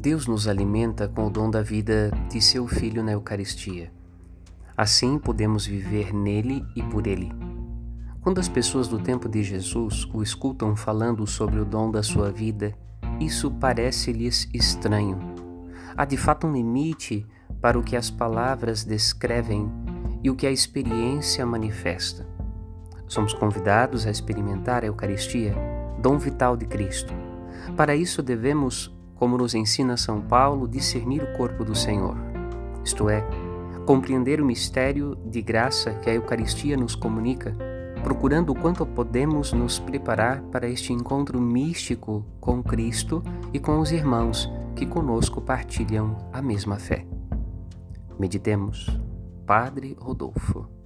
Deus nos alimenta com o dom da vida de seu Filho na Eucaristia. Assim podemos viver nele e por ele. Quando as pessoas do tempo de Jesus o escutam falando sobre o dom da sua vida, isso parece-lhes estranho. Há de fato um limite para o que as palavras descrevem e o que a experiência manifesta. Somos convidados a experimentar a Eucaristia, dom vital de Cristo. Para isso devemos como nos ensina São Paulo, discernir o corpo do Senhor, isto é, compreender o mistério de graça que a Eucaristia nos comunica, procurando o quanto podemos nos preparar para este encontro místico com Cristo e com os irmãos que conosco partilham a mesma fé. Meditemos, Padre Rodolfo.